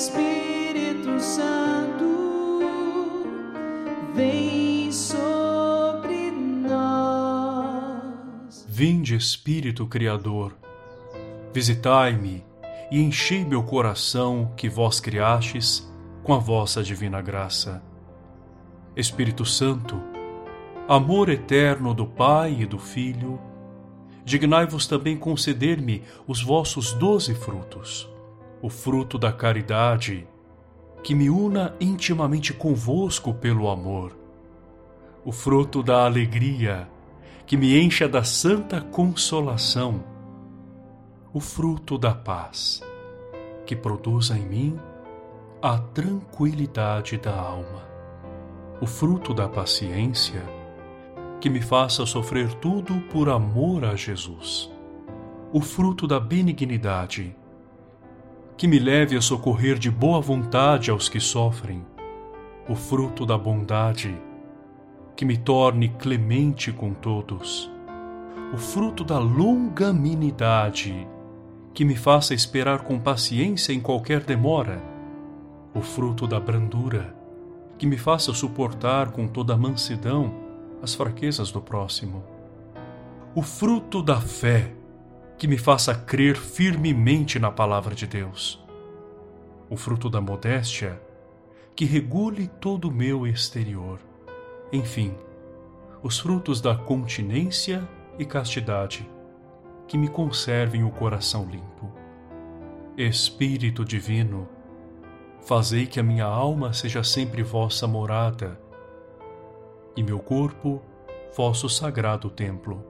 Espírito Santo, vem sobre nós. Vinde, Espírito Criador, visitai-me e enchei meu coração que vós criastes com a vossa divina graça. Espírito Santo, amor eterno do Pai e do Filho, dignai-vos também conceder-me os vossos doze frutos, o fruto da caridade, que me una intimamente convosco pelo amor, o fruto da alegria, que me encha da santa consolação, o fruto da paz, que produza em mim a tranquilidade da alma, o fruto da paciência, que me faça sofrer tudo por amor a Jesus. O fruto da benignidade, que me leve a socorrer de boa vontade aos que sofrem. O fruto da bondade, que me torne clemente com todos. O fruto da longanimidade, que me faça esperar com paciência em qualquer demora. O fruto da brandura, que me faça suportar com toda mansidão as fraquezas do próximo. O fruto da fé que me faça crer firmemente na palavra de Deus. O fruto da modéstia que regule todo o meu exterior. Enfim, os frutos da continência e castidade que me conservem o coração limpo. Espírito Divino, fazei que a minha alma seja sempre vossa morada e meu corpo vosso sagrado templo.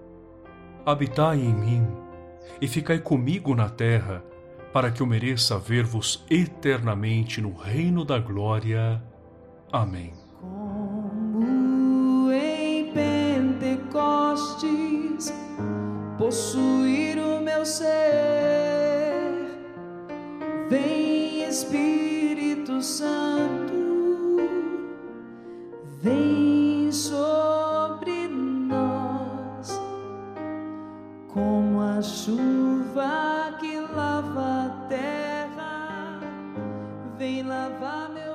Habitai em mim e ficai comigo na terra, para que eu mereça ver-vos eternamente no reino da glória. Amém. Como em Pentecostes possuir o meu ser, vem Espírito Santo, a chuva que lava a terra, vem lavar meu